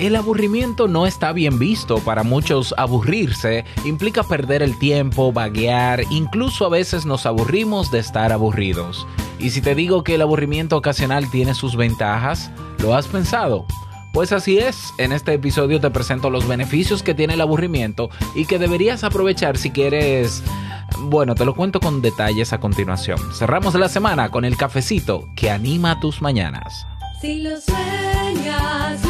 El aburrimiento no está bien visto. Para muchos aburrirse implica perder el tiempo, vaguear, incluso a veces nos aburrimos de estar aburridos. Y si te digo que el aburrimiento ocasional tiene sus ventajas, ¿lo has pensado? Pues así es, en este episodio te presento los beneficios que tiene el aburrimiento y que deberías aprovechar si quieres... Bueno, te lo cuento con detalles a continuación. Cerramos la semana con el cafecito que anima tus mañanas. Si lo sueñas,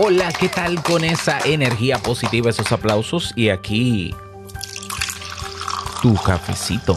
Hola, ¿qué tal con esa energía positiva, esos aplausos? Y aquí tu cafecito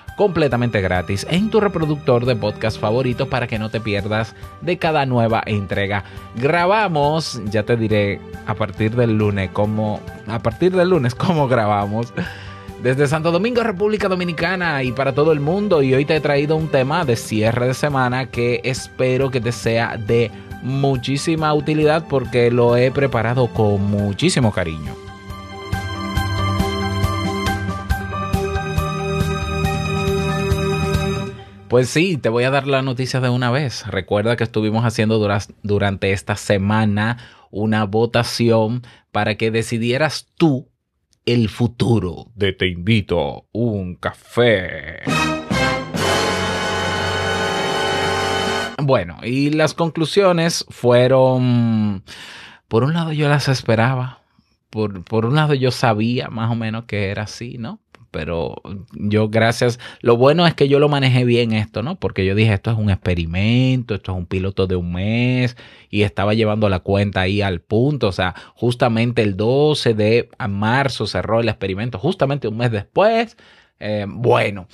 completamente gratis en tu reproductor de podcast favorito para que no te pierdas de cada nueva entrega. Grabamos, ya te diré a partir del lunes cómo a partir del lunes cómo grabamos. Desde Santo Domingo, República Dominicana y para todo el mundo y hoy te he traído un tema de cierre de semana que espero que te sea de muchísima utilidad porque lo he preparado con muchísimo cariño. Pues sí, te voy a dar la noticia de una vez. Recuerda que estuvimos haciendo dura- durante esta semana una votación para que decidieras tú el futuro de Te invito un café. Bueno, y las conclusiones fueron, por un lado yo las esperaba, por, por un lado yo sabía más o menos que era así, ¿no? Pero yo gracias, lo bueno es que yo lo manejé bien esto, ¿no? Porque yo dije, esto es un experimento, esto es un piloto de un mes y estaba llevando la cuenta ahí al punto, o sea, justamente el 12 de marzo cerró el experimento, justamente un mes después. Eh, bueno,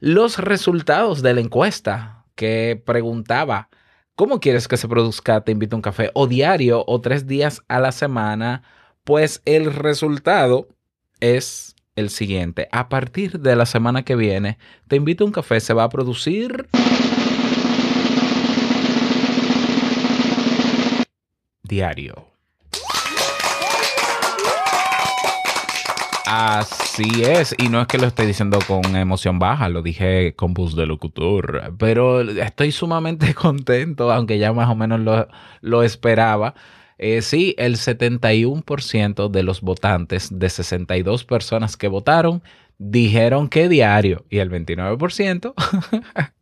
los resultados de la encuesta que preguntaba, ¿cómo quieres que se produzca Te invito a un café? ¿O diario o tres días a la semana? Pues el resultado es el siguiente. A partir de la semana que viene, Te invito a un café se va a producir... Diario. Así es, y no es que lo esté diciendo con emoción baja, lo dije con voz de locutor, pero estoy sumamente contento, aunque ya más o menos lo, lo esperaba. Eh, sí, el 71% de los votantes, de 62 personas que votaron, dijeron que diario, y el 29%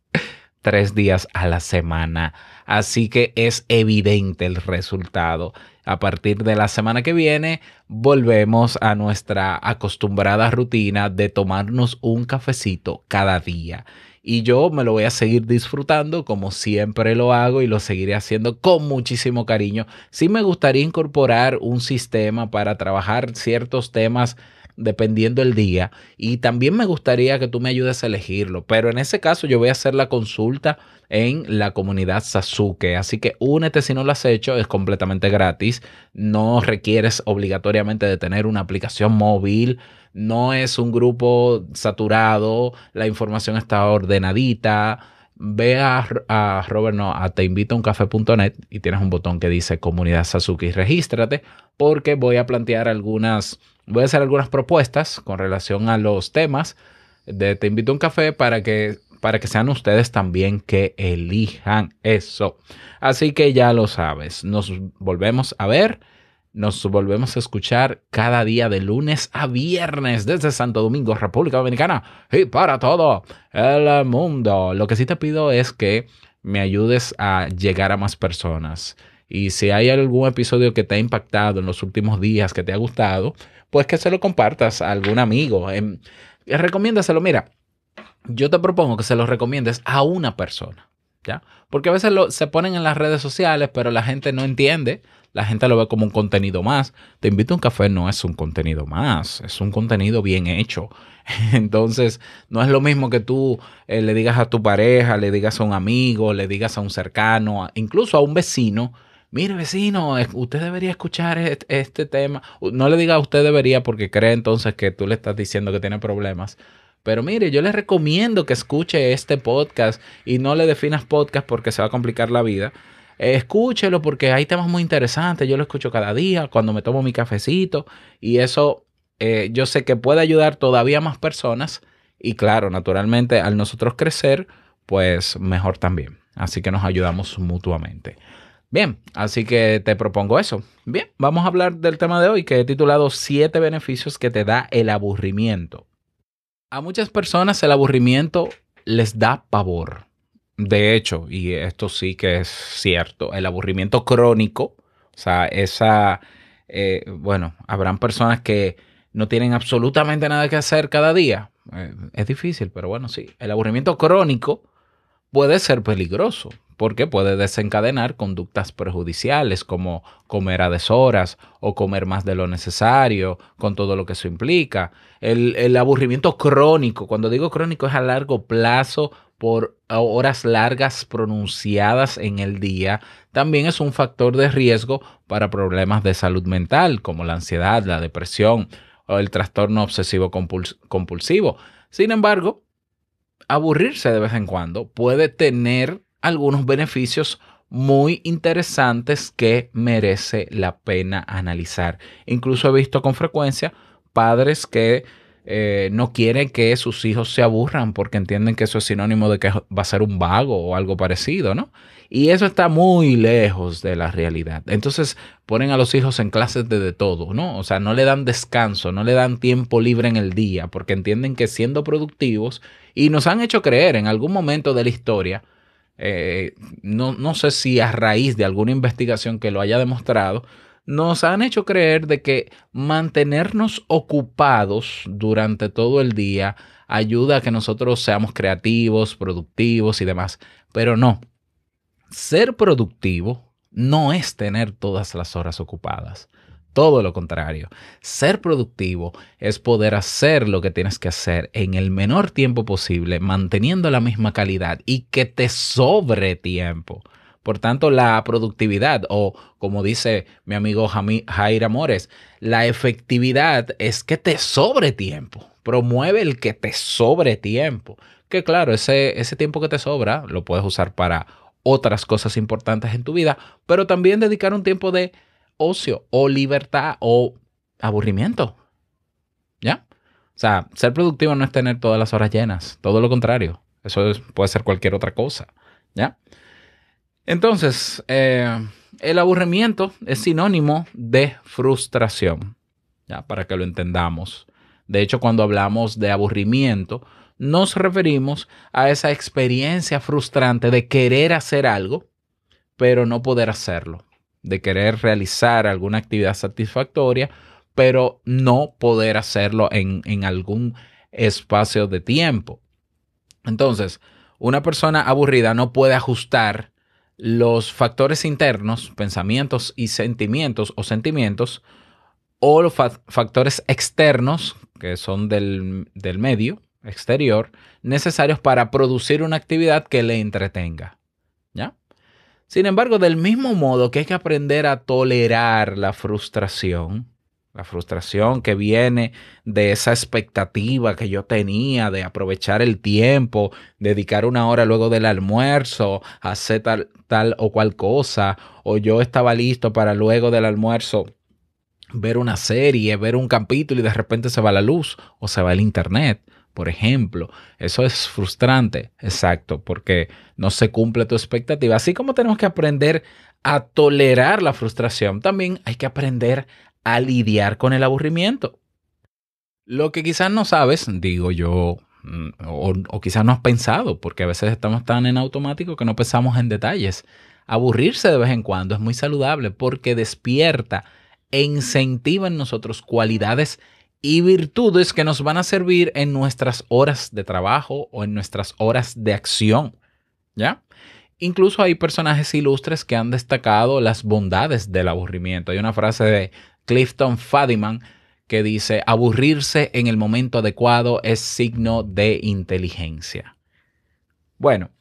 tres días a la semana. Así que es evidente el resultado. A partir de la semana que viene, volvemos a nuestra acostumbrada rutina de tomarnos un cafecito cada día. Y yo me lo voy a seguir disfrutando como siempre lo hago y lo seguiré haciendo con muchísimo cariño. Sí me gustaría incorporar un sistema para trabajar ciertos temas dependiendo el día. Y también me gustaría que tú me ayudes a elegirlo. Pero en ese caso yo voy a hacer la consulta en la comunidad Sasuke. Así que únete si no lo has hecho, es completamente gratis. No requieres obligatoriamente de tener una aplicación móvil. No es un grupo saturado. La información está ordenadita. Ve a, a Robert, no, a teinvitouncafe.net y tienes un botón que dice comunidad Sasuke y regístrate porque voy a plantear algunas voy a hacer algunas propuestas con relación a los temas de Te invito a un café para que, para que sean ustedes también que elijan eso. Así que ya lo sabes, nos volvemos a ver. Nos volvemos a escuchar cada día de lunes a viernes desde Santo Domingo, República Dominicana y para todo el mundo. Lo que sí te pido es que me ayudes a llegar a más personas. Y si hay algún episodio que te ha impactado en los últimos días, que te ha gustado, pues que se lo compartas a algún amigo. Eh, recomiéndaselo. Mira, yo te propongo que se lo recomiendes a una persona. ¿Ya? Porque a veces lo, se ponen en las redes sociales, pero la gente no entiende la gente lo ve como un contenido más. Te invito a un café no es un contenido más, es un contenido bien hecho. Entonces, no es lo mismo que tú eh, le digas a tu pareja, le digas a un amigo, le digas a un cercano, incluso a un vecino. Mire, vecino, usted debería escuchar este, tema. No le diga usted debería porque cree entonces que tú le estás diciendo que tiene problemas. Pero mire, yo le recomiendo que escuche este podcast y no le definas podcast porque se va a complicar la vida escúchelo porque hay temas muy interesantes. Yo lo escucho cada día cuando me tomo mi cafecito y eso eh, yo sé que puede ayudar todavía más personas y claro, naturalmente al nosotros crecer, pues mejor también. Así que nos ayudamos mutuamente. Bien, así que te propongo eso. Bien, vamos a hablar del tema de hoy que he titulado siete beneficios que te da el aburrimiento. A muchas personas el aburrimiento les da pavor. De hecho, y esto sí que es cierto, el aburrimiento crónico, o sea, esa, eh, bueno, habrán personas que no tienen absolutamente nada que hacer cada día. Eh, es difícil, pero bueno, sí. El aburrimiento crónico puede ser peligroso porque puede desencadenar conductas perjudiciales como comer a deshoras o comer más de lo necesario, con todo lo que eso implica. El, aburrimiento crónico, cuando digo crónico es a largo plazo por horas largas pronunciadas en el día también es un factor de riesgo para problemas de salud mental como la ansiedad, la depresión o el trastorno obsesivo compulsivo. Sin embargo, aburrirse de vez en cuando puede tener algunos beneficios muy interesantes que merece la pena analizar. Incluso he visto con frecuencia padres que eh, no quieren que sus hijos se aburran porque entienden que eso es sinónimo de que va a ser un vago o algo parecido, ¿no? Y eso está muy lejos de la realidad. Entonces ponen a los hijos en clases de, todo, ¿no? O sea, no le dan descanso, no le dan tiempo libre en el día porque entienden que siendo productivos y nos han hecho creer en algún momento de la historia, eh, no, no sé si a raíz de alguna investigación que lo haya demostrado, nos han hecho creer de que mantenernos ocupados durante todo el día ayuda a que nosotros seamos creativos, productivos y demás. Pero no, ser productivo no es tener todas las horas ocupadas. Todo lo contrario, ser productivo es poder hacer lo que tienes que hacer en el menor tiempo posible, manteniendo la misma calidad y que te sobre tiempo. Por tanto, la productividad o como dice mi amigo Jair Amores, la efectividad es que te sobre tiempo. Promueve el que te sobre tiempo. Que claro, ese, ese tiempo que te sobra lo puedes usar para otras cosas importantes en tu vida, pero también dedicar un tiempo de ocio o libertad o aburrimiento. ¿Ya? O sea, ser productivo no es tener todas las horas llenas, todo lo contrario. Eso puede ser cualquier otra cosa. ¿Ya? Entonces, eh, el aburrimiento es sinónimo de frustración, ya para que lo entendamos. De hecho, cuando hablamos de aburrimiento, nos referimos a esa experiencia frustrante de querer hacer algo, pero no poder hacerlo, de querer realizar alguna actividad satisfactoria, pero no poder hacerlo en, en algún espacio de tiempo. Entonces, una persona aburrida no puede ajustar los factores internos, pensamientos y sentimientos o sentimientos, o los factores externos, que son del, del medio exterior, necesarios para producir una actividad que le entretenga. ¿Ya? Sin embargo, del mismo modo que hay que aprender a tolerar la frustración, la frustración que viene de esa expectativa que yo tenía de aprovechar el tiempo, dedicar una hora luego del almuerzo a hacer tal, tal o cual cosa, o yo estaba listo para luego del almuerzo ver una serie, ver un capítulo y de repente se va la luz o se va el internet, por ejemplo. Eso es frustrante, exacto, porque no se cumple tu expectativa. Así como tenemos que aprender a tolerar la frustración, también hay que aprender a lidiar con el aburrimiento. Lo que quizás no sabes, digo yo, mm, o, quizás no has pensado, porque a veces estamos tan en automático que no pensamos en detalles. Aburrirse de vez en cuando es muy saludable porque despierta e incentiva en nosotros cualidades y virtudes que nos van a servir en nuestras horas de trabajo o en nuestras horas de acción. ¿Ya? Incluso hay personajes ilustres que han destacado las bondades del aburrimiento. Hay una frase de Clifton Fadiman que dice, aburrirse en el momento adecuado es signo de inteligencia. Bueno,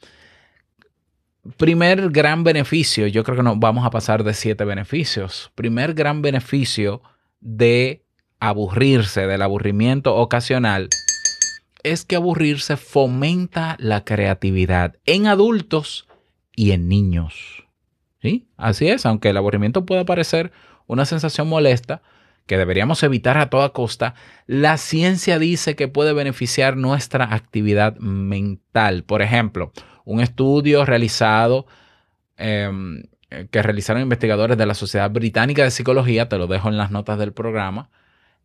primer gran beneficio, yo creo que nos vamos a pasar de siete beneficios. Primer gran beneficio de aburrirse, del aburrimiento ocasional, es que aburrirse fomenta la creatividad en adultos y en niños. ¿Sí? Así es, aunque el aburrimiento pueda parecer una sensación molesta que deberíamos evitar a toda costa, la ciencia dice que puede beneficiar nuestra actividad mental. Por ejemplo, un estudio realizado eh, que realizaron investigadores de la Sociedad Británica de Psicología, te lo dejo en las notas del programa,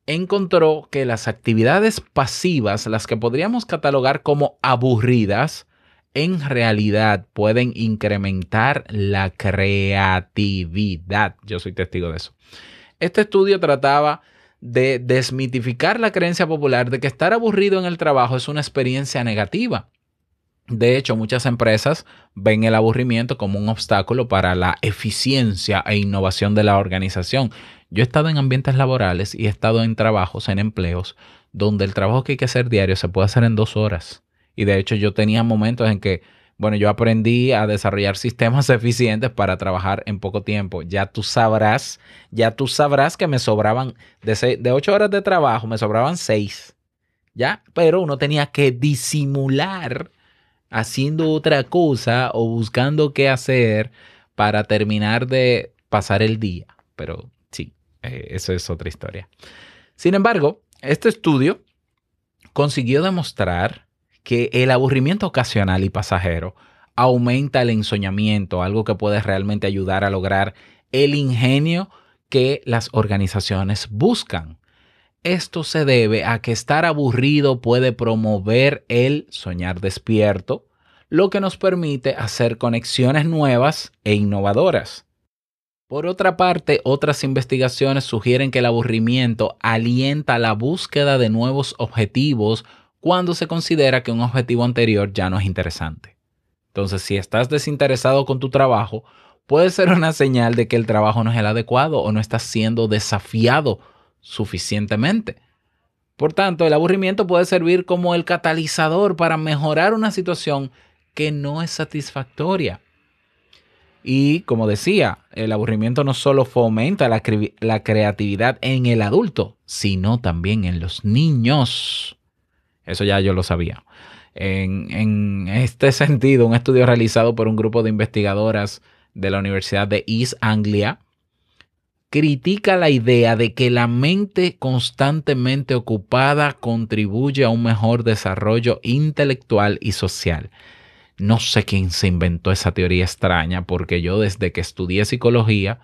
encontró que las actividades pasivas, las que podríamos catalogar como aburridas, en realidad pueden incrementar la creatividad. Yo soy testigo de eso. Este estudio trataba de desmitificar la creencia popular de que estar aburrido en el trabajo es una experiencia negativa. De hecho, muchas empresas ven el aburrimiento como un obstáculo para la eficiencia e innovación de la organización. Yo he estado en ambientes laborales y he estado en trabajos, en empleos, donde el trabajo que hay que hacer diario se puede hacer en dos horas. Y de hecho yo tenía momentos en que, bueno, yo aprendí a desarrollar sistemas eficientes para trabajar en poco tiempo. Ya tú sabrás, ya tú sabrás que me sobraban, de, de ocho horas de trabajo, me sobraban seis. ¿Ya? Pero uno tenía que disimular haciendo otra cosa o buscando qué hacer para terminar de pasar el día. Pero sí, eh, eso es otra historia. Sin embargo, este estudio consiguió demostrar que el aburrimiento ocasional y pasajero aumenta el ensoñamiento, algo que puede realmente ayudar a lograr el ingenio que las organizaciones buscan. Esto se debe a que estar aburrido puede promover el soñar despierto, lo que nos permite hacer conexiones nuevas e innovadoras. Por otra parte, otras investigaciones sugieren que el aburrimiento alienta la búsqueda de nuevos objetivos cuando se considera que un objetivo anterior ya no es interesante. Entonces, si estás desinteresado con tu trabajo, puede ser una señal de que el trabajo no es el adecuado o no estás siendo desafiado suficientemente. Por tanto, el aburrimiento puede servir como el catalizador para mejorar una situación que no es satisfactoria. Y como decía, el aburrimiento no solo fomenta la, la, creatividad en el adulto, sino también en los niños. Eso ya yo lo sabía. En, en, este sentido, un estudio realizado por un grupo de investigadoras de la Universidad de East Anglia critica la idea de que la mente constantemente ocupada contribuye a un mejor desarrollo intelectual y social. No sé quién se inventó esa teoría extraña, porque yo desde que estudié psicología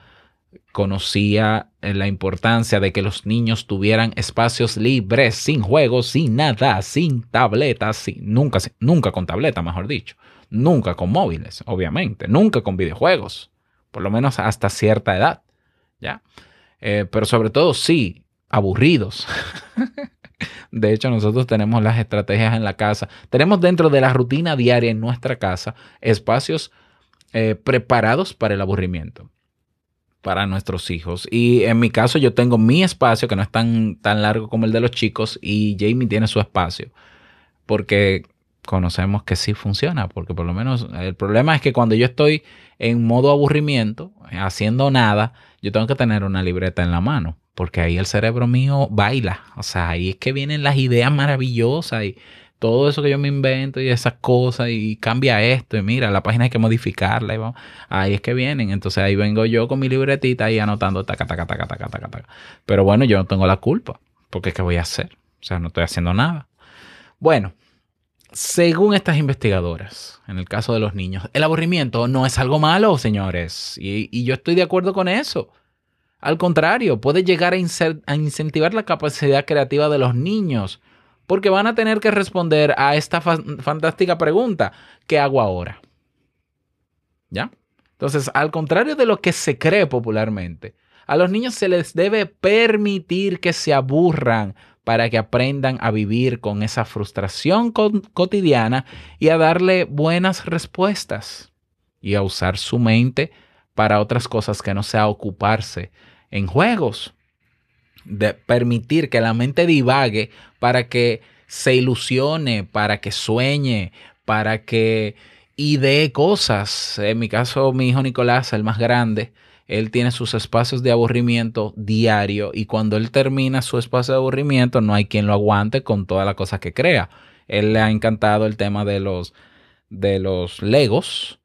conocía la importancia de que los niños tuvieran espacios libres, sin juegos, sin nada, sin tabletas, sin, nunca, nunca con tableta, mejor dicho, nunca con móviles, obviamente, nunca con videojuegos, por lo menos hasta cierta edad, ¿ya? Eh, pero sobre todo sí, aburridos. De hecho, nosotros tenemos las estrategias en la casa. Tenemos dentro de la rutina diaria en nuestra casa espacios eh, preparados para el aburrimiento para nuestros hijos. Y en mi caso yo tengo mi espacio que no es tan, tan largo como el de los chicos y Jamie tiene su espacio. Porque conocemos que sí funciona, porque por lo menos el problema es que cuando yo estoy en modo aburrimiento, haciendo nada, yo tengo que tener una libreta en la mano, porque ahí el cerebro mío baila, o sea, ahí es que vienen las ideas maravillosas y todo eso que yo me invento y esas cosas y cambia esto y mira, la página hay que modificarla y vamos, ahí es que vienen. Entonces ahí vengo yo con mi libretita y anotando taca, taca, taca, taca, taca, taca. Pero bueno, yo no tengo la culpa, porque ¿qué voy a hacer? O sea, no estoy haciendo nada. Bueno, según estas investigadoras, en el caso de los niños, el aburrimiento no es algo malo, señores, y, yo estoy de acuerdo con eso. Al contrario, puede llegar a incentivar la capacidad creativa de los niños, porque van a tener que responder a esta fa- fantástica pregunta, ¿qué hago ahora? ¿Ya? Entonces, al contrario de lo que se cree popularmente, a los niños se les debe permitir que se aburran para que aprendan a vivir con esa frustración cotidiana y a darle buenas respuestas y a usar su mente para otras cosas que no sea ocuparse en juegos. De permitir que la mente divague para que se ilusione, para que sueñe, para que idee cosas. En mi caso, mi hijo Nicolás, el más grande, él tiene sus espacios de aburrimiento diario y cuando él termina su espacio de aburrimiento no hay quien lo aguante con toda la cosa que crea. Él le ha encantado el tema de los de los Legos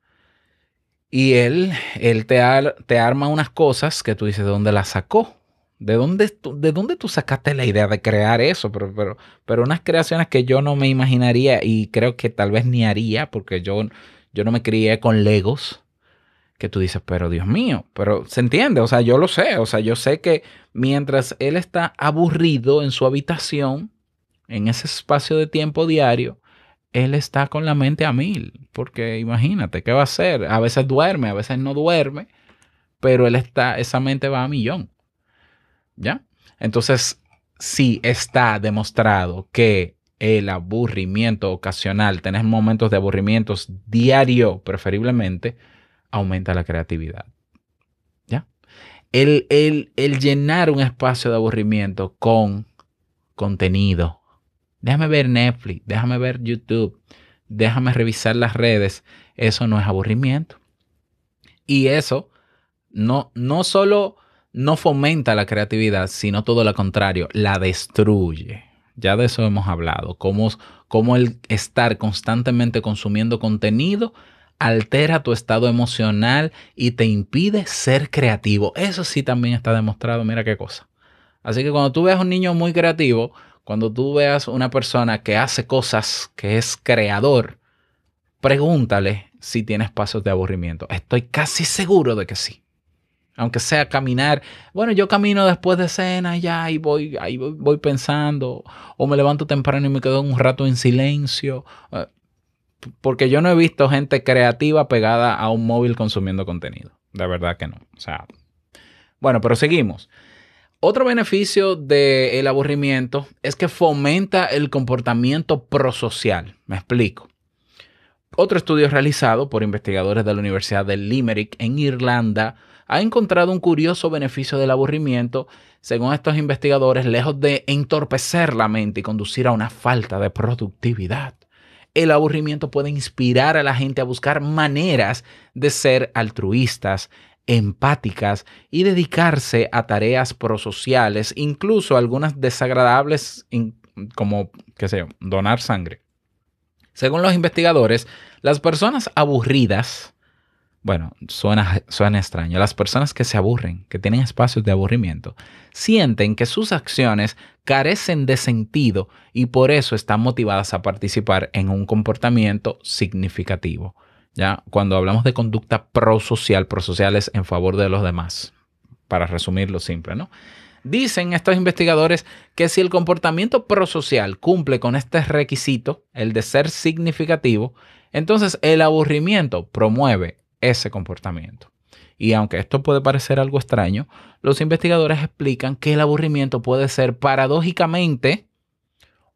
y él, él te, ar- te arma unas cosas que tú dices, ¿de dónde las sacó? ¿De dónde, ¿De dónde tú sacaste la idea de crear eso? Pero, pero, pero unas creaciones que yo no me imaginaría y creo que tal vez ni haría porque yo, yo no me crié con Legos que tú dices, pero Dios mío, pero se entiende, o sea, yo lo sé, o sea, yo sé que mientras él está aburrido en su habitación, en ese espacio de tiempo diario, él está con la mente a mil, porque imagínate, ¿qué va a hacer? A veces duerme, a veces no duerme, pero él está, esa mente va a millón, ¿ya? Entonces, sí está demostrado que el aburrimiento ocasional, tener momentos de aburrimientos diario preferiblemente, aumenta la creatividad. ¿Ya? El, el, el llenar un espacio de aburrimiento con contenido. Déjame ver Netflix, déjame ver YouTube, déjame revisar las redes. Eso no es aburrimiento. Y eso no, no solo no fomenta la creatividad, sino todo lo contrario, la destruye. Ya de eso hemos hablado, cómo, cómo el estar constantemente consumiendo contenido altera tu estado emocional y te impide ser creativo. Eso sí también está demostrado, mira qué cosa. Así que cuando tú veas un niño muy creativo, cuando tú veas una persona que hace cosas, que es creador, pregúntale si tiene espacios de aburrimiento. Estoy casi seguro de que sí. Aunque sea caminar, bueno, yo camino después de cena ya y voy, ahí voy, voy pensando, o me levanto temprano y me quedo un rato en silencio. Eh, porque yo no he visto gente creativa pegada a un móvil consumiendo contenido. De verdad que no. O sea, bueno, pero seguimos. Otro beneficio del aburrimiento es que fomenta el comportamiento prosocial. Me explico. Otro estudio realizado por investigadores de la Universidad de Limerick en Irlanda ha encontrado un curioso beneficio del aburrimiento. Según estos investigadores, lejos de entorpecer la mente y conducir a una falta de productividad, el aburrimiento puede inspirar a la gente a buscar maneras de ser altruistas, empáticas y dedicarse a tareas prosociales, incluso algunas desagradables como, qué sé donar sangre. Según los investigadores, las personas aburridas, bueno, suena, suena extraño, las personas que se aburren, que tienen espacios de aburrimiento, sienten que sus acciones carecen de sentido y por eso están motivadas a participar en un comportamiento significativo. ¿ya? Cuando hablamos de conducta prosocial, prosocial es en favor de los demás, para resumirlo simple, ¿no? Dicen estos investigadores que si el comportamiento prosocial cumple con este requisito, el de ser significativo, entonces el aburrimiento promueve ese comportamiento. Y aunque esto puede parecer algo extraño, los investigadores explican que el aburrimiento puede ser paradójicamente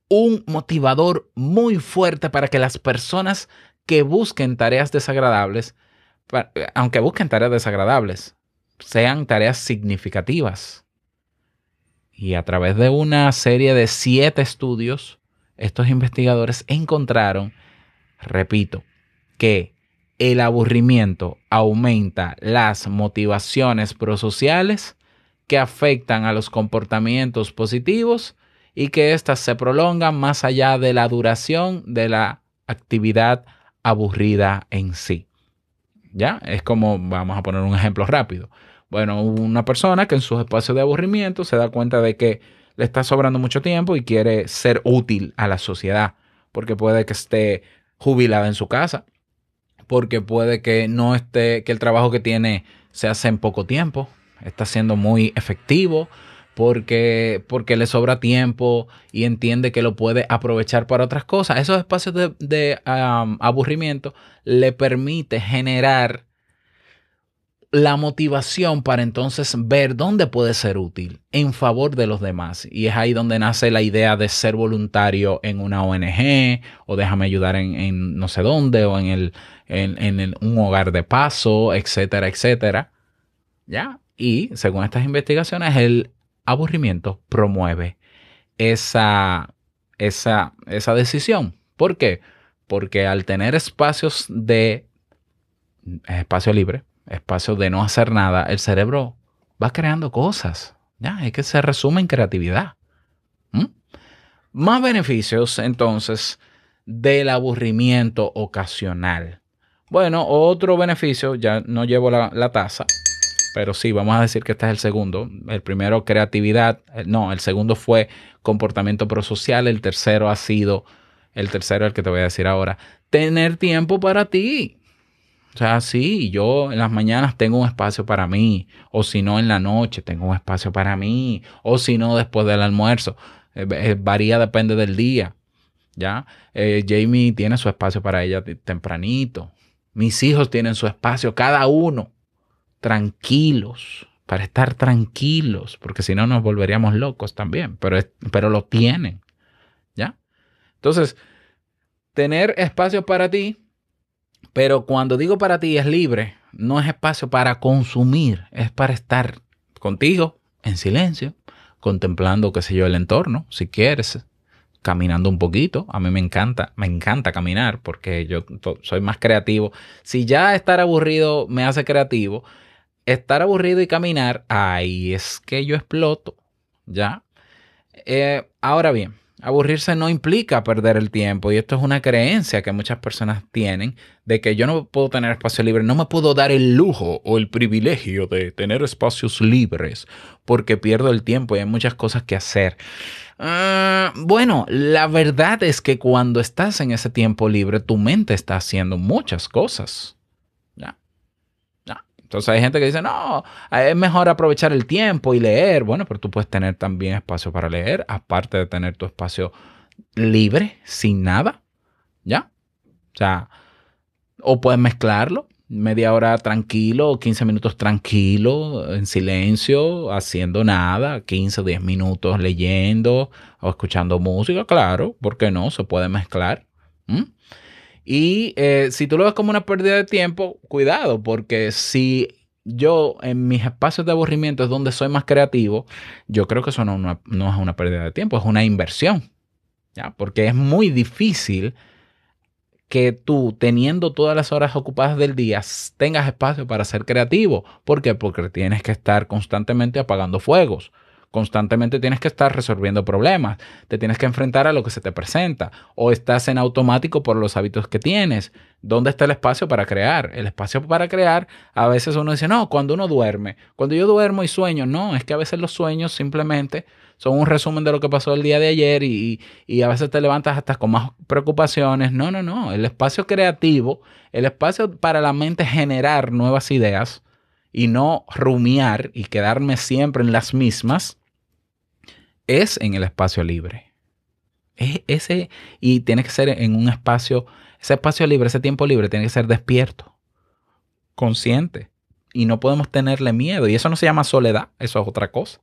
un motivador muy fuerte para que las personas que busquen tareas desagradables, pa- aunque busquen tareas desagradables, sean tareas significativas. Y a través de una serie de siete estudios, estos investigadores encontraron, repito, que el aburrimiento aumenta las motivaciones prosociales que afectan a los comportamientos positivos y que éstas se prolongan más allá de la duración de la actividad aburrida en sí. ¿Ya? Es como, vamos a poner un ejemplo rápido. Bueno, una persona que en sus espacios de aburrimiento se da cuenta de que le está sobrando mucho tiempo y quiere ser útil a la sociedad, porque puede que esté jubilada en su casa, porque puede que no esté, que el trabajo que tiene se hace en poco tiempo, está siendo muy efectivo, porque, porque le sobra tiempo y entiende que lo puede aprovechar para otras cosas. Esos espacios de, de, aburrimiento le permite generar la motivación para entonces ver dónde puede ser útil en favor de los demás. Y es ahí donde nace la idea de ser voluntario en una ONG o déjame ayudar en, en no sé dónde o en, el, en, en un hogar de paso, etcétera, etcétera. ¿Ya? Y según estas investigaciones, el aburrimiento promueve esa, esa, esa decisión. ¿Por qué? Porque al tener espacios de espacio libre, espacio de no hacer nada, el cerebro va creando cosas. Ya, es que se resume en creatividad. ¿Mm? Más beneficios, entonces, del aburrimiento ocasional. Bueno, otro beneficio, ya no llevo la, la taza, pero sí, vamos a decir que este es el segundo. El primero, creatividad. Eh, No, el segundo fue comportamiento prosocial. El tercero ha sido, el tercero, el que te voy a decir ahora, tener tiempo para ti. O sea, sí, yo en las mañanas tengo un espacio para mí, o si no en la noche tengo un espacio para mí, o si no después del almuerzo. Eh, eh, varía, depende del día. ¿Ya? Eh, Jamie tiene su espacio para ella te- tempranito. Mis hijos tienen su espacio, cada uno, tranquilos, para estar tranquilos, porque si no nos volveríamos locos también, pero, pero lo tienen. ¿Ya? Entonces, tener espacio para ti pero cuando digo para ti es libre, no es espacio para consumir, es para estar contigo en silencio, contemplando, qué sé yo, el entorno, si quieres, caminando un poquito. A mí me encanta, me encanta caminar porque yo soy más creativo. Si ya estar aburrido me hace creativo, estar aburrido y caminar, ahí es que yo exploto, ¿ya? Eh, ahora bien, aburrirse no implica perder el tiempo y esto es una creencia que muchas personas tienen de que yo no puedo tener espacio libre, no me puedo dar el lujo o el privilegio de tener espacios libres porque pierdo el tiempo y hay muchas cosas que hacer. Ah, bueno, la verdad es que cuando estás en ese tiempo libre, tu mente está haciendo muchas cosas. Entonces hay gente que dice, no, es mejor aprovechar el tiempo y leer. Bueno, pero tú puedes tener también espacio para leer, aparte de tener tu espacio libre, sin nada. ¿Ya? O sea, o puedes mezclarlo, media hora tranquilo, 15 minutos tranquilo, en silencio, haciendo nada, 15 o 10 minutos leyendo o escuchando música, claro, ¿por qué no? Se puede mezclar. ¿Mm? Y eh, si tú lo ves como una pérdida de tiempo, cuidado, porque si yo en mis espacios de aburrimiento es donde soy más creativo, yo creo que eso no, es una pérdida de tiempo, es una inversión. ¿ya? Porque es muy difícil que tú, teniendo todas las horas ocupadas del día, tengas espacio para ser creativo. ¿Por qué? Porque tienes que estar constantemente apagando fuegos. Constantemente tienes que estar resolviendo problemas. Te tienes que enfrentar a lo que se te presenta. O estás en automático por los hábitos que tienes. ¿Dónde está el espacio para crear? El espacio para crear, a veces uno dice, no, cuando uno duerme. Cuando yo duermo y sueño, no, es que a veces los sueños simplemente son un resumen de lo que pasó el día de ayer y, y a veces te levantas hasta con más preocupaciones. No, no, no. El espacio creativo, el espacio para la mente generar nuevas ideas y no rumiar y quedarme siempre en las mismas, es en el espacio libre. Es ese, y tiene que ser en un espacio, ese espacio libre, ese tiempo libre, tiene que ser despierto, consciente. Y no podemos tenerle miedo. Y eso no se llama soledad, eso es otra cosa.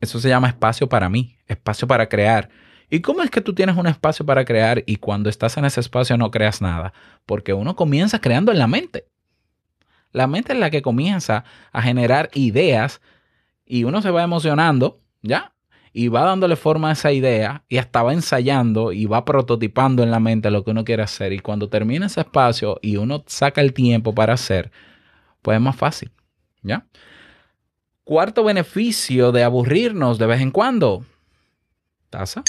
Eso se llama espacio para mí, espacio para crear. ¿Y cómo es que tú tienes un espacio para crear y cuando estás en ese espacio no creas nada? Porque uno comienza creando en la mente. La mente es la que comienza a generar ideas y uno se va emocionando, ¿ya? Y va dándole forma a esa idea y hasta va ensayando y va prototipando en la mente lo que uno quiere hacer. Y cuando termina ese espacio y uno saca el tiempo para hacer, pues es más fácil, ¿ya? Cuarto beneficio de aburrirnos de vez en cuando. taza.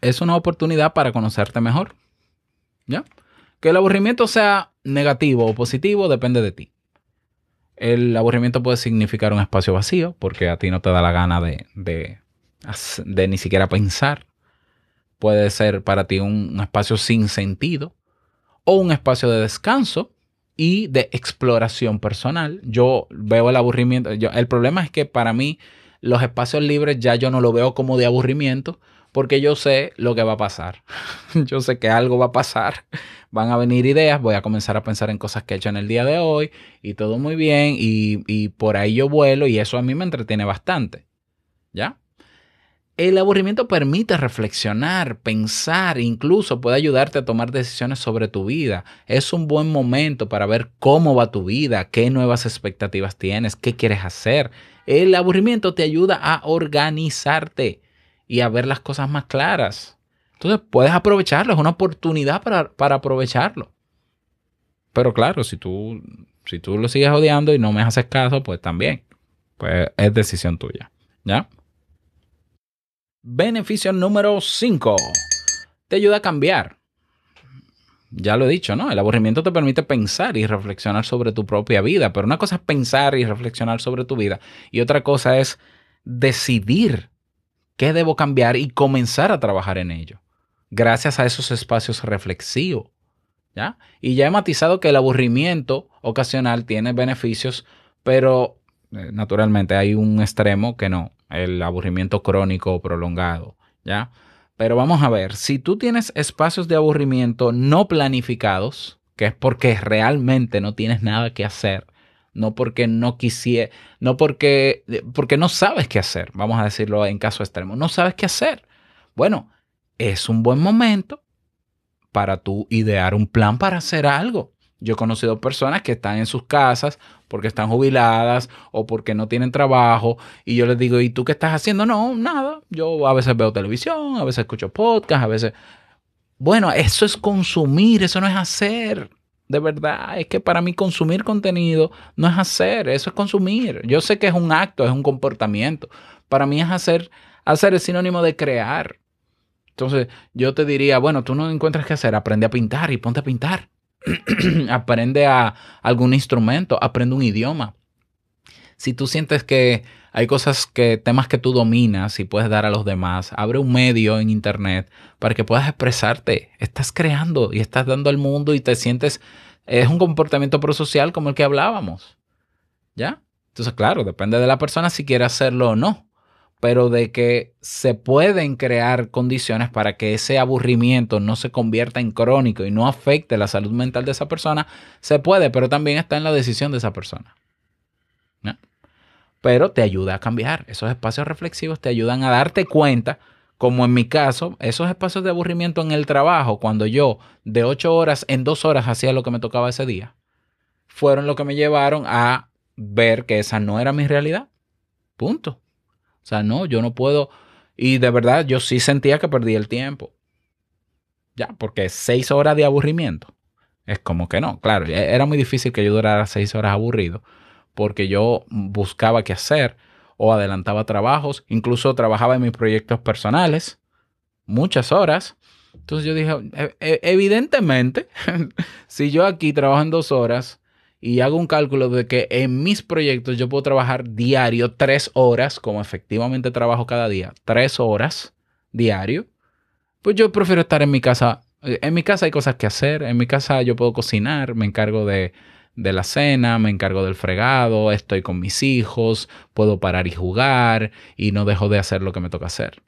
Es una oportunidad para conocerte mejor. ¿Ya? Que el aburrimiento sea negativo o positivo depende de ti. El aburrimiento puede significar un espacio vacío porque a ti no te da la gana de, de, ni siquiera pensar. Puede ser para ti un, espacio sin sentido o un espacio de descanso y de exploración personal. Yo veo el aburrimiento. el problema es que para mí los espacios libres ya yo no lo veo como de aburrimiento porque yo sé lo que va a pasar. yo sé que algo va a pasar. Van a venir ideas, voy a comenzar a pensar en cosas que he hecho en el día de hoy y todo muy bien y, y por ahí yo vuelo y eso a mí me entretiene bastante. ¿Ya? El aburrimiento permite reflexionar, pensar, incluso puede ayudarte a tomar decisiones sobre tu vida. Es un buen momento para ver cómo va tu vida, qué nuevas expectativas tienes, qué quieres hacer. El aburrimiento te ayuda a organizarte y a ver las cosas más claras. Entonces puedes aprovecharlo, es una oportunidad para, para aprovecharlo. Pero claro, si tú, si tú lo sigues odiando y no me haces caso, pues también. Pues es decisión tuya. ¿Ya? Beneficio número 5. Te ayuda a cambiar. Ya lo he dicho, ¿no? El aburrimiento te permite pensar y reflexionar sobre tu propia vida, pero una cosa es pensar y reflexionar sobre tu vida y otra cosa es decidir qué debo cambiar y comenzar a trabajar en ello, gracias a esos espacios reflexivos. ¿Ya? Y ya he matizado que el aburrimiento ocasional tiene beneficios, pero eh, naturalmente hay un extremo que no, el aburrimiento crónico o prolongado, ¿ya? Pero vamos a ver, si tú tienes espacios de aburrimiento no planificados, que es porque realmente no tienes nada que hacer, no porque no quisiera, no porque, porque no sabes qué hacer, vamos a decirlo en caso extremo, no sabes qué hacer. Bueno, es un buen momento para tú idear un plan para hacer algo. Yo he conocido personas que están en sus casas porque están jubiladas o porque no tienen trabajo y yo les digo, ¿y tú qué estás haciendo? No, nada. Yo a veces veo televisión, a veces escucho podcast, a veces... Bueno, eso es consumir, eso no es hacer. De verdad, es que para mí consumir contenido no es hacer, eso es consumir. Yo sé que es un acto, es un comportamiento. Para mí es hacer, hacer es sinónimo de crear. Entonces, yo te diría, bueno, tú no encuentras qué hacer, aprende a pintar y ponte a pintar. aprende a algún instrumento, aprende un idioma. Si tú sientes que hay cosas que, temas que tú dominas y puedes dar a los demás, abre un medio en internet para que puedas expresarte. Estás creando y estás dando al mundo y te sientes, es un comportamiento prosocial como el que hablábamos. ¿Ya? Entonces, claro, depende de la persona si quiere hacerlo o no pero de que se pueden crear condiciones para que ese aburrimiento no se convierta en crónico y no afecte la salud mental de esa persona, se puede, pero también está en la decisión de esa persona. Pero te ayuda a cambiar. Esos espacios reflexivos te ayudan a darte cuenta, como en mi caso, esos espacios de aburrimiento en el trabajo, cuando yo de ocho horas en dos horas hacía lo que me tocaba ese día, fueron lo que me llevaron a ver que esa no era mi realidad. Punto. O sea, no, yo no puedo. Y de verdad, yo sí sentía que perdí el tiempo. Ya, porque seis horas de aburrimiento. Es como que no. Claro, era muy difícil que yo durara seis horas aburrido. Porque yo buscaba qué hacer o adelantaba trabajos. Incluso trabajaba en mis proyectos personales. Muchas horas. Entonces yo dije, "E- e- evidentemente, si yo aquí trabajo en dos horas y hago un cálculo de que en mis proyectos yo puedo trabajar diario tres horas, como efectivamente trabajo cada día, tres horas diario, pues yo prefiero estar en mi casa. Eh, En mi casa hay cosas que hacer, en mi casa yo puedo cocinar, me encargo de, de la cena, me encargo del fregado, estoy con mis hijos, puedo parar y jugar y no dejo de hacer lo que me toca hacer.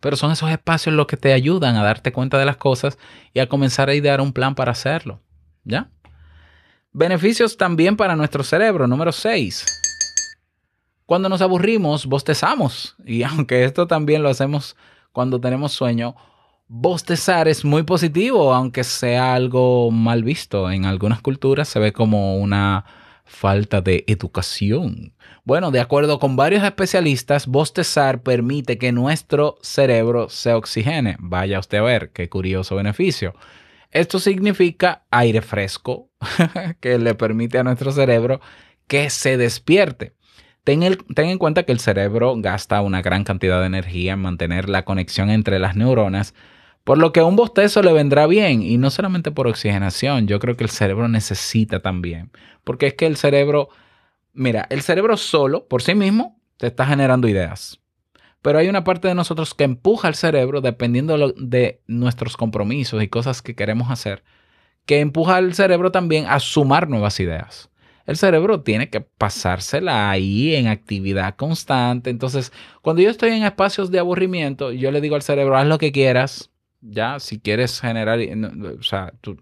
Pero son esos espacios los que te ayudan a darte cuenta de las cosas y a comenzar a idear un plan para hacerlo. ¿Ya? Beneficios también para nuestro cerebro. Número 6. Cuando nos aburrimos, bostezamos. Y aunque esto también lo hacemos cuando tenemos sueño, bostezar es muy positivo, aunque sea algo mal visto. En algunas culturas se ve como una falta de educación. Bueno, de acuerdo con varios especialistas, bostezar permite que nuestro cerebro se oxigene. Vaya usted a ver, qué curioso beneficio. Esto significa aire fresco que le permite a nuestro cerebro que se despierte. Ten, en cuenta que el cerebro gasta una gran cantidad de energía en mantener la conexión entre las neuronas, por lo que un bostezo le vendrá bien, y no solamente por oxigenación, yo creo que el cerebro necesita también, porque es que el cerebro, mira, el cerebro solo, por sí mismo, te está generando ideas. Pero hay una parte de nosotros que empuja al cerebro, dependiendo de nuestros compromisos y cosas que queremos hacer, que empuja al cerebro también a sumar nuevas ideas. El cerebro tiene que pasársela ahí en actividad constante. Entonces, cuando yo estoy en espacios de aburrimiento, yo le digo al cerebro, haz lo que quieras. Ya, si quieres generar, no, o sea, tú,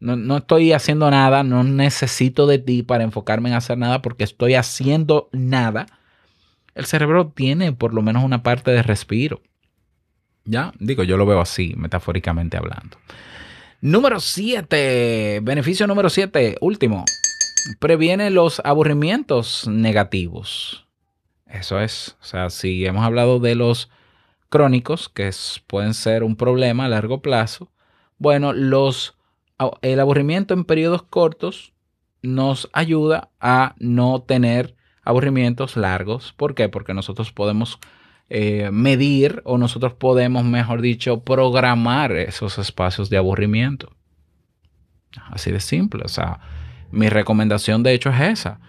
no, no estoy haciendo nada, no necesito de ti para enfocarme en hacer nada porque estoy haciendo nada. El cerebro tiene por lo menos una parte de respiro. Ya, digo, yo lo veo así, metafóricamente hablando. Número 7, beneficio número 7, último. Previene los aburrimientos negativos. Eso es, o sea, si hemos hablado de los crónicos, que pueden ser un problema a largo plazo, bueno, los, el aburrimiento en periodos cortos nos ayuda a no tener aburrimientos largos. ¿Por qué? Porque nosotros podemos eh, medir o nosotros podemos, mejor dicho, programar esos espacios de aburrimiento. Así de simple. O sea, mi recomendación de hecho es esa.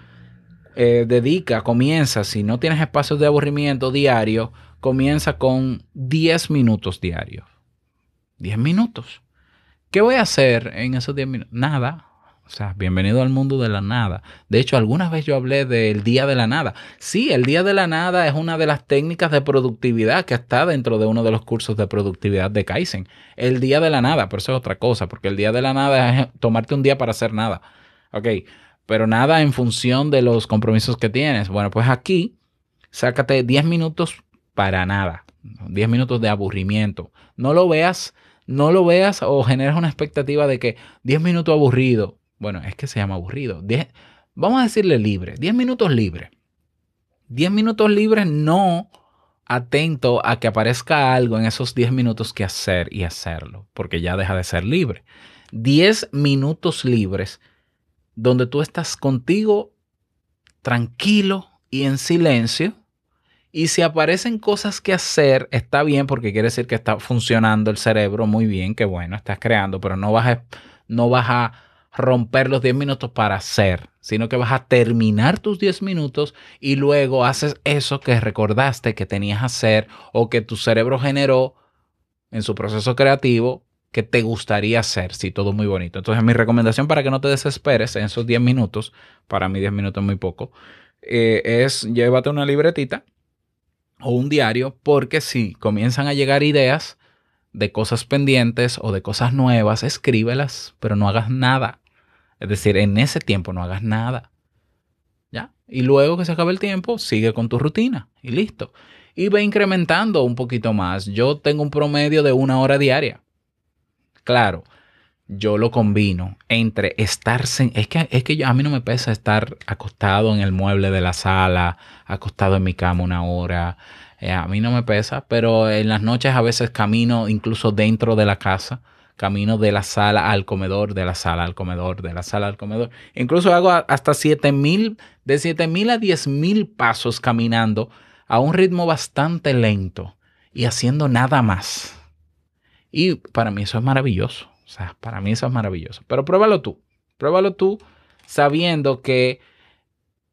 Eh, dedica, comienza, si no tienes espacios de aburrimiento diario, comienza con 10 minutos diarios. 10 minutos. ¿Qué voy a hacer en esos 10 minutos? Nada. O sea, bienvenido al mundo de la nada. De hecho, alguna vez yo hablé del día de la nada. Sí, el día de la nada es una de las técnicas de productividad que está dentro de uno de los cursos de productividad de Kaizen. El día de la nada, pero eso es otra cosa, porque el día de la nada es tomarte un día para hacer nada. Ok, pero nada en función de los compromisos que tienes. Bueno, pues aquí, sácate 10 minutos para nada. 10 minutos de aburrimiento. No lo veas, no lo veas o generes una expectativa de que 10 minutos aburrido. Bueno, es que se llama aburrido. 10 vamos a decirle libre. 10 minutos libre. 10 minutos libres no atento a que aparezca algo en esos 10 minutos que hacer y hacerlo, porque ya deja de ser libre. 10 minutos libres donde tú estás contigo tranquilo y en silencio. Y si aparecen cosas que hacer, está bien porque quiere decir que está funcionando el cerebro muy bien, que bueno, estás creando, pero no vas a, no vas a romper los 10 minutos para hacer, sino que vas a terminar tus 10 minutos y luego haces eso que recordaste que tenías que hacer o que tu cerebro generó en su proceso creativo que te gustaría hacer, sí, todo muy bonito. Entonces mi recomendación para que no te desesperes en esos 10 minutos, para mí 10 minutos es muy poco, eh, es llévate una libretita o un diario, porque si comienzan a llegar ideas de cosas pendientes o de cosas nuevas, escríbelas, pero no hagas nada. Es decir, en ese tiempo no hagas nada. ¿Ya? Y luego que se acabe el tiempo, sigue con tu rutina y listo. Y ve incrementando un poquito más. Yo tengo un promedio de una hora diaria. Claro, yo lo combino entre estar... Es que, es que yo- a mí no me pesa estar acostado en el mueble de la sala, acostado en mi cama una hora. Eh, a mí no me pesa, pero en las noches a veces camino incluso dentro de la casa. Camino de la sala al comedor, de la sala al comedor, de la sala al comedor. Incluso hago hasta 7000, de 7000 a 10000 pasos caminando a un ritmo bastante lento y haciendo nada más. Y para mí eso es maravilloso. O sea, para mí eso es maravilloso. Pero pruébalo tú. Pruébalo tú sabiendo que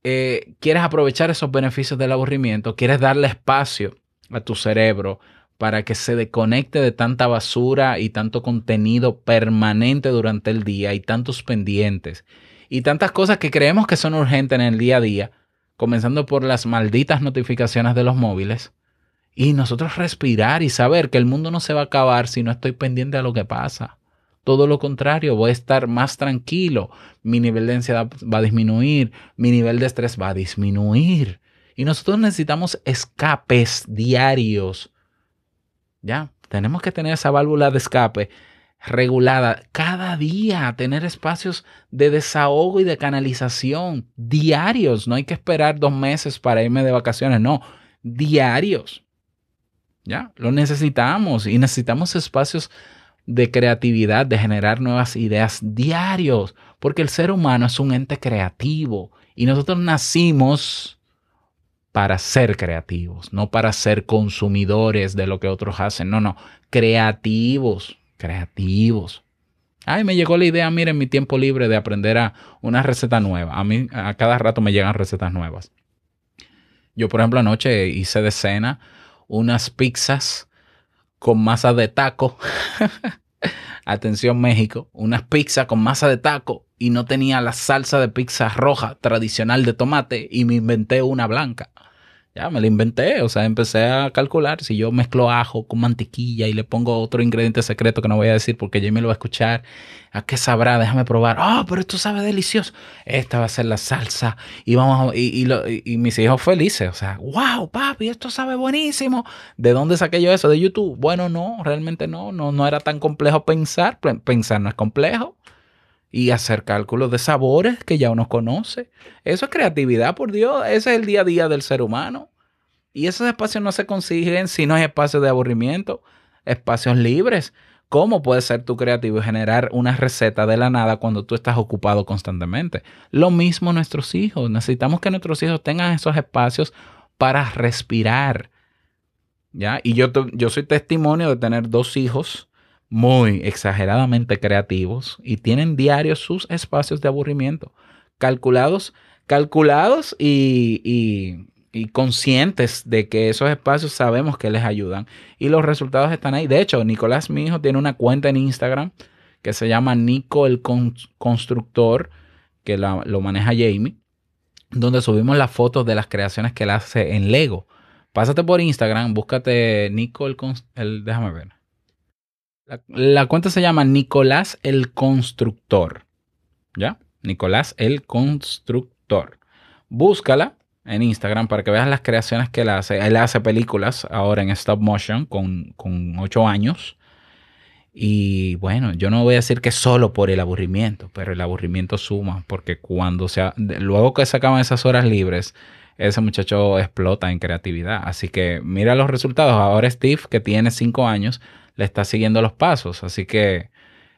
eh, quieres aprovechar esos beneficios del aburrimiento, quieres darle espacio a tu cerebro para que se desconecte de tanta basura y tanto contenido permanente durante el día y tantos pendientes y tantas cosas que creemos que son urgentes en el día a día, comenzando por las malditas notificaciones de los móviles y nosotros respirar y saber que el mundo no se va a acabar si no estoy pendiente a lo que pasa. Todo lo contrario, voy a estar más tranquilo, mi nivel de ansiedad va a disminuir, mi nivel de estrés va a disminuir. Y nosotros necesitamos escapes diarios. Ya, tenemos que tener esa válvula de escape regulada cada día, tener espacios de desahogo y de canalización diarios. No hay que esperar dos meses para irme de vacaciones, no, diarios. Ya, lo necesitamos y necesitamos espacios de creatividad, de generar nuevas ideas diarios, porque el ser humano es un ente creativo y nosotros nacimos para ser creativos, no para ser consumidores de lo que otros hacen. No, no, creativos, creativos. Ay, me llegó la idea, miren, en mi tiempo libre de aprender a una receta nueva. A mí a cada rato me llegan recetas nuevas. Yo, por ejemplo, anoche hice de cena unas pizzas con masa de taco. Atención México, unas pizzas con masa de taco y no tenía la salsa de pizza roja tradicional de tomate y me inventé una blanca. Ya me la inventé, o sea, empecé a calcular si yo mezclo ajo con mantequilla y le pongo otro ingrediente secreto que no voy a decir porque Jamie lo va a escuchar. ¿A qué sabrá? Déjame probar. Ah, pero esto sabe delicioso. Esta va a ser la salsa y vamos lo- y- y mis hijos felices, o sea, wow, papi, esto sabe buenísimo. ¿De dónde saqué yo eso? ¿De YouTube? Bueno, no, realmente no, no, no era tan complejo pensar. Pe- Pensar no es complejo y hacer cálculos de sabores que ya uno conoce. Eso es creatividad, por Dios. Ese es el día a día del ser humano. Y esos espacios no se consiguen si no hay espacios de aburrimiento, espacios libres. ¿Cómo puedes ser tú creativo y generar una receta de la nada cuando tú estás ocupado constantemente? Lo mismo nuestros hijos. Necesitamos que nuestros hijos tengan esos espacios para respirar. ¿Ya? Y yo, yo soy testimonio de tener dos hijos muy exageradamente creativos y tienen diarios sus espacios de aburrimiento, calculados, calculados y, y- conscientes de que esos espacios sabemos que les ayudan y los resultados están ahí. De hecho, Nicolás, mi hijo, tiene una cuenta en Instagram que se llama Nico el Con- Constructor, que la- lo maneja Jamie, donde subimos las fotos de las creaciones que él hace en Lego. Pásate por Instagram, búscate Nico el, el déjame ver. La, cuenta se llama Nicolás el Constructor. ¿Ya? Nicolás el Constructor. Búscala en Instagram para que veas las creaciones que él hace. Él hace películas ahora en stop motion con, con 8 años. Y bueno, yo no voy a decir que solo por el aburrimiento, pero el aburrimiento suma, porque cuando se, luego que se acaban esas horas libres, ese muchacho explota en creatividad. Así que mira los resultados. Ahora Steve, que tiene 5 años, le está siguiendo los pasos. Así que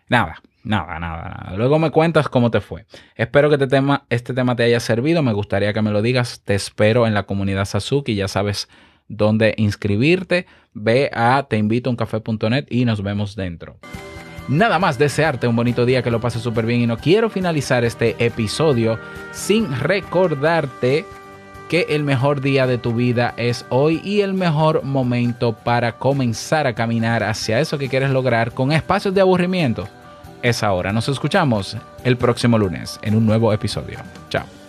nada, nada, nada, nada. Luego me cuentas cómo te fue. Espero que este tema, este tema te haya servido. Me gustaría que me lo digas. Te espero en la comunidad Sasuki. Ya sabes dónde inscribirte. Ve a teinvitouncafé.net y nos vemos dentro. Nada más desearte un bonito día, que lo pases súper bien y no quiero finalizar este episodio sin recordarte que el mejor día de tu vida es hoy y el mejor momento para comenzar a caminar hacia eso que quieres lograr con espacios de aburrimiento es ahora. Nos escuchamos el próximo lunes en un nuevo episodio. Chao.